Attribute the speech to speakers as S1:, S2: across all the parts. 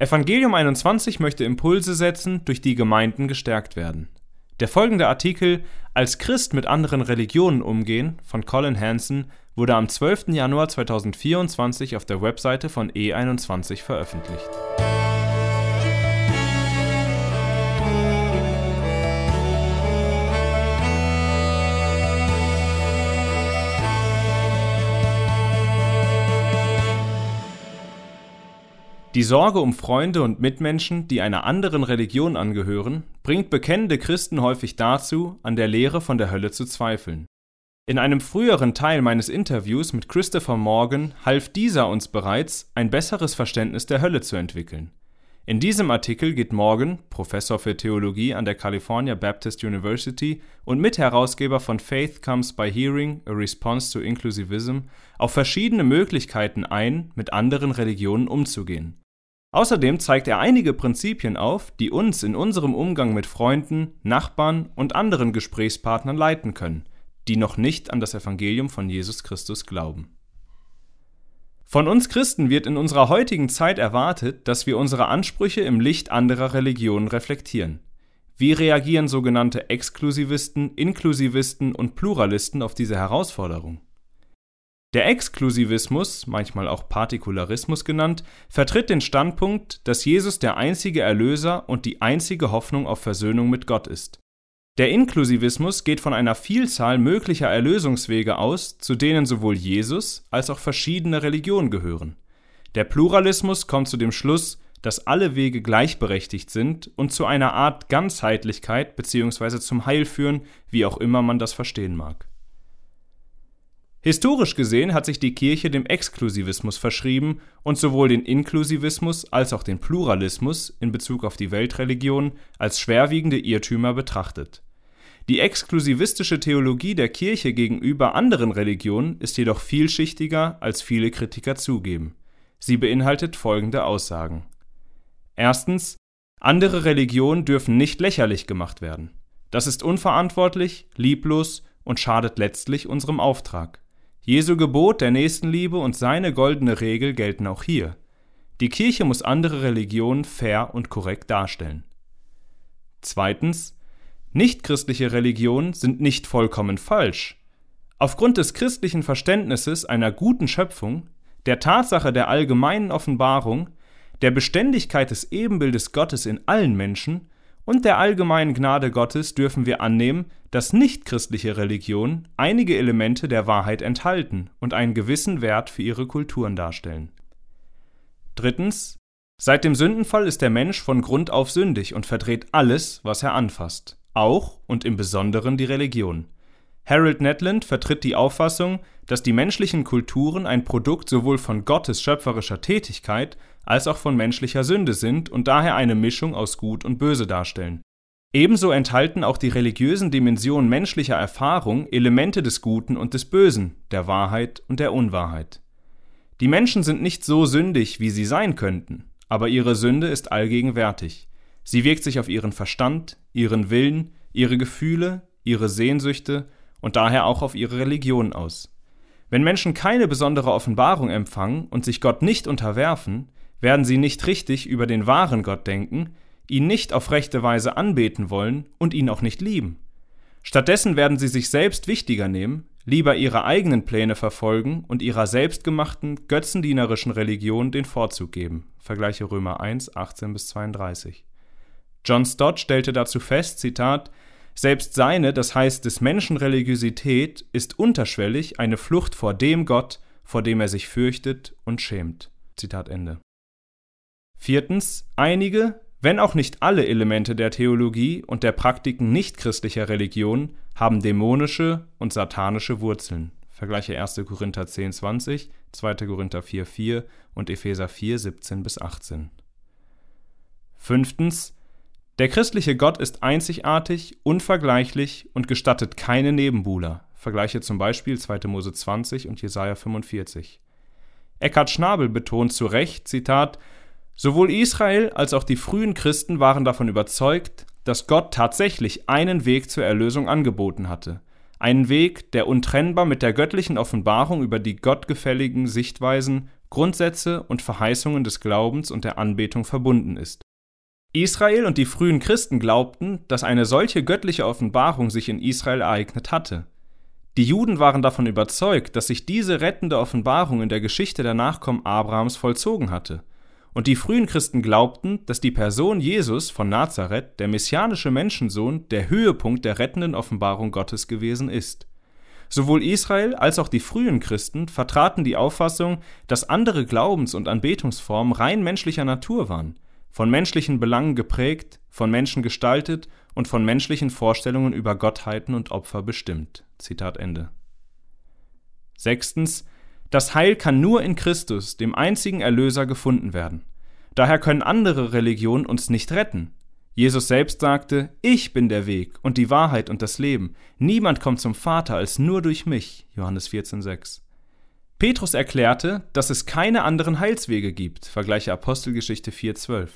S1: Evangelium 21 möchte Impulse setzen, durch die Gemeinden gestärkt werden. Der folgende Artikel Als Christ mit anderen Religionen umgehen von Colin Hansen wurde am 12. Januar 2024 auf der Webseite von E21 veröffentlicht. Die Sorge um Freunde und Mitmenschen, die einer anderen Religion angehören, bringt bekennende Christen häufig dazu, an der Lehre von der Hölle zu zweifeln. In einem früheren Teil meines Interviews mit Christopher Morgan half dieser uns bereits, ein besseres Verständnis der Hölle zu entwickeln. In diesem Artikel geht Morgan, Professor für Theologie an der California Baptist University und Mitherausgeber von Faith Comes by Hearing: A Response to Inclusivism, auf verschiedene Möglichkeiten ein, mit anderen Religionen umzugehen. Außerdem zeigt er einige Prinzipien auf, die uns in unserem Umgang mit Freunden, Nachbarn und anderen Gesprächspartnern leiten können, die noch nicht an das Evangelium von Jesus Christus glauben. Von uns Christen wird in unserer heutigen Zeit erwartet, dass wir unsere Ansprüche im Licht anderer Religionen reflektieren. Wie reagieren sogenannte Exklusivisten, Inklusivisten und Pluralisten auf diese Herausforderung? Der Exklusivismus, manchmal auch Partikularismus genannt, vertritt den Standpunkt, dass Jesus der einzige Erlöser und die einzige Hoffnung auf Versöhnung mit Gott ist. Der Inklusivismus geht von einer Vielzahl möglicher Erlösungswege aus, zu denen sowohl Jesus als auch verschiedene Religionen gehören. Der Pluralismus kommt zu dem Schluss, dass alle Wege gleichberechtigt sind und zu einer Art Ganzheitlichkeit bzw. zum Heil führen, wie auch immer man das verstehen mag. Historisch gesehen hat sich die Kirche dem Exklusivismus verschrieben und sowohl den Inklusivismus als auch den Pluralismus in Bezug auf die Weltreligion als schwerwiegende Irrtümer betrachtet. Die exklusivistische Theologie der Kirche gegenüber anderen Religionen ist jedoch vielschichtiger, als viele Kritiker zugeben. Sie beinhaltet folgende Aussagen. Erstens, andere Religionen dürfen nicht lächerlich gemacht werden. Das ist unverantwortlich, lieblos und schadet letztlich unserem Auftrag. Jesu Gebot der Nächstenliebe und seine goldene Regel gelten auch hier. Die Kirche muss andere Religionen fair und korrekt darstellen. Zweitens, nichtchristliche Religionen sind nicht vollkommen falsch. Aufgrund des christlichen Verständnisses einer guten Schöpfung, der Tatsache der allgemeinen Offenbarung, der Beständigkeit des Ebenbildes Gottes in allen Menschen und der allgemeinen Gnade Gottes dürfen wir annehmen, dass nichtchristliche Religionen einige Elemente der Wahrheit enthalten und einen gewissen Wert für ihre Kulturen darstellen. Drittens. Seit dem Sündenfall ist der Mensch von Grund auf sündig und verdreht alles, was er anfasst, auch und im Besonderen die Religion. Harold Netland vertritt die Auffassung, dass die menschlichen Kulturen ein Produkt sowohl von Gottes schöpferischer Tätigkeit als auch von menschlicher Sünde sind und daher eine Mischung aus Gut und Böse darstellen. Ebenso enthalten auch die religiösen Dimensionen menschlicher Erfahrung Elemente des Guten und des Bösen, der Wahrheit und der Unwahrheit. Die Menschen sind nicht so sündig, wie sie sein könnten, aber ihre Sünde ist allgegenwärtig. Sie wirkt sich auf ihren Verstand, ihren Willen, ihre Gefühle, ihre Sehnsüchte und daher auch auf ihre Religion aus. Wenn Menschen keine besondere Offenbarung empfangen und sich Gott nicht unterwerfen, werden sie nicht richtig über den wahren Gott denken, ihn nicht auf rechte Weise anbeten wollen und ihn auch nicht lieben. Stattdessen werden sie sich selbst wichtiger nehmen, lieber ihre eigenen Pläne verfolgen und ihrer selbstgemachten, götzendienerischen Religion den Vorzug geben. Vergleiche Römer 1, 18 bis 32. John Stott stellte dazu fest, Zitat, selbst seine, das heißt des Menschen Religiosität, ist unterschwellig eine Flucht vor dem Gott, vor dem er sich fürchtet und schämt. Zitat Ende. Viertens, einige, wenn auch nicht alle Elemente der Theologie und der Praktiken nichtchristlicher Religion haben dämonische und satanische Wurzeln. Vergleiche 1. Korinther 10, 20, 2. Korinther 4, 4 und Epheser 4, 17 bis 18. Fünftens, der christliche Gott ist einzigartig, unvergleichlich und gestattet keine Nebenbuhler. Vergleiche zum Beispiel 2. Mose 20 und Jesaja 45. Eckhard Schnabel betont zu Recht, Zitat, Sowohl Israel als auch die frühen Christen waren davon überzeugt, dass Gott tatsächlich einen Weg zur Erlösung angeboten hatte. Einen Weg, der untrennbar mit der göttlichen Offenbarung über die gottgefälligen Sichtweisen Grundsätze und Verheißungen des Glaubens und der Anbetung verbunden ist. Israel und die frühen Christen glaubten, dass eine solche göttliche Offenbarung sich in Israel ereignet hatte. Die Juden waren davon überzeugt, dass sich diese rettende Offenbarung in der Geschichte der Nachkommen Abrahams vollzogen hatte. Und die frühen Christen glaubten, dass die Person Jesus von Nazareth, der messianische Menschensohn, der Höhepunkt der rettenden Offenbarung Gottes gewesen ist. Sowohl Israel als auch die frühen Christen vertraten die Auffassung, dass andere Glaubens- und Anbetungsformen rein menschlicher Natur waren, von menschlichen Belangen geprägt, von Menschen gestaltet und von menschlichen Vorstellungen über Gottheiten und Opfer bestimmt. Zitat Ende. Sechstens. Das Heil kann nur in Christus, dem einzigen Erlöser, gefunden werden. Daher können andere Religionen uns nicht retten. Jesus selbst sagte, ich bin der Weg und die Wahrheit und das Leben. Niemand kommt zum Vater als nur durch mich. Johannes 14,6. Petrus erklärte, dass es keine anderen Heilswege gibt. Vergleiche Apostelgeschichte 4,12.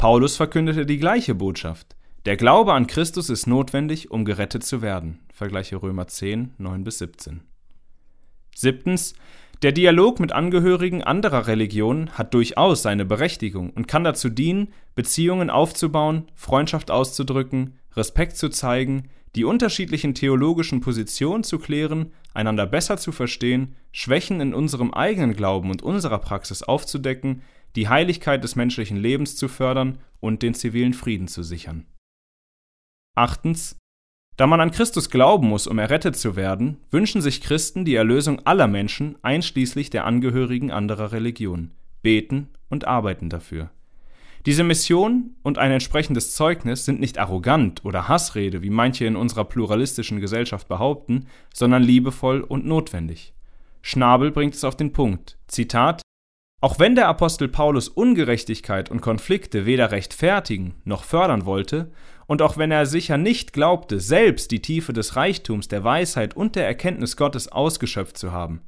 S1: Paulus verkündete die gleiche Botschaft. Der Glaube an Christus ist notwendig, um gerettet zu werden. Vergleiche Römer 10, 9 bis 17. Siebtens. Der Dialog mit Angehörigen anderer Religionen hat durchaus seine Berechtigung und kann dazu dienen, Beziehungen aufzubauen, Freundschaft auszudrücken, Respekt zu zeigen, die unterschiedlichen theologischen Positionen zu klären, einander besser zu verstehen, Schwächen in unserem eigenen Glauben und unserer Praxis aufzudecken, die Heiligkeit des menschlichen Lebens zu fördern und den zivilen Frieden zu sichern. Achtens. Da man an Christus glauben muss, um errettet zu werden, wünschen sich Christen die Erlösung aller Menschen, einschließlich der Angehörigen anderer Religionen, beten und arbeiten dafür. Diese Mission und ein entsprechendes Zeugnis sind nicht arrogant oder Hassrede, wie manche in unserer pluralistischen Gesellschaft behaupten, sondern liebevoll und notwendig. Schnabel bringt es auf den Punkt. Zitat auch wenn der Apostel Paulus Ungerechtigkeit und Konflikte weder rechtfertigen noch fördern wollte, und auch wenn er sicher nicht glaubte, selbst die Tiefe des Reichtums, der Weisheit und der Erkenntnis Gottes ausgeschöpft zu haben,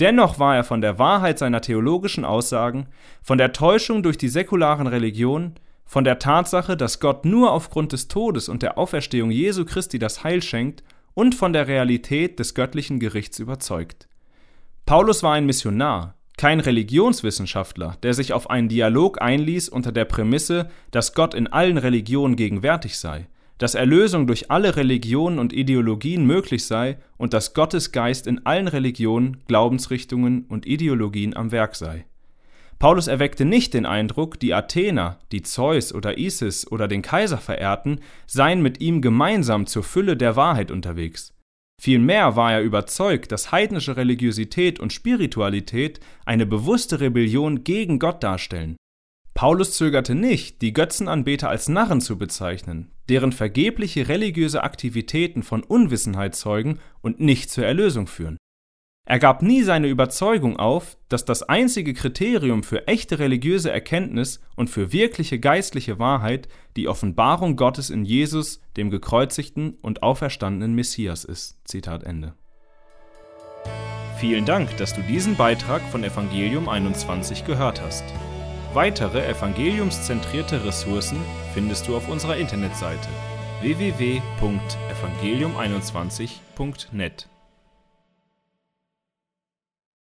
S1: dennoch war er von der Wahrheit seiner theologischen Aussagen, von der Täuschung durch die säkularen Religionen, von der Tatsache, dass Gott nur aufgrund des Todes und der Auferstehung Jesu Christi das Heil schenkt, und von der Realität des göttlichen Gerichts überzeugt. Paulus war ein Missionar, kein Religionswissenschaftler, der sich auf einen Dialog einließ unter der Prämisse, dass Gott in allen Religionen gegenwärtig sei, dass Erlösung durch alle Religionen und Ideologien möglich sei und dass Gottes Geist in allen Religionen, Glaubensrichtungen und Ideologien am Werk sei. Paulus erweckte nicht den Eindruck, die Athener, die Zeus oder Isis oder den Kaiser verehrten, seien mit ihm gemeinsam zur Fülle der Wahrheit unterwegs. Vielmehr war er überzeugt, dass heidnische Religiosität und Spiritualität eine bewusste Rebellion gegen Gott darstellen. Paulus zögerte nicht, die Götzenanbeter als Narren zu bezeichnen, deren vergebliche religiöse Aktivitäten von Unwissenheit zeugen und nicht zur Erlösung führen. Er gab nie seine Überzeugung auf, dass das einzige Kriterium für echte religiöse Erkenntnis und für wirkliche geistliche Wahrheit die Offenbarung Gottes in Jesus, dem gekreuzigten und auferstandenen Messias ist. Zitat Ende. Vielen Dank, dass du diesen Beitrag von Evangelium 21 gehört hast. Weitere evangeliumszentrierte Ressourcen findest du auf unserer Internetseite www.evangelium21.net.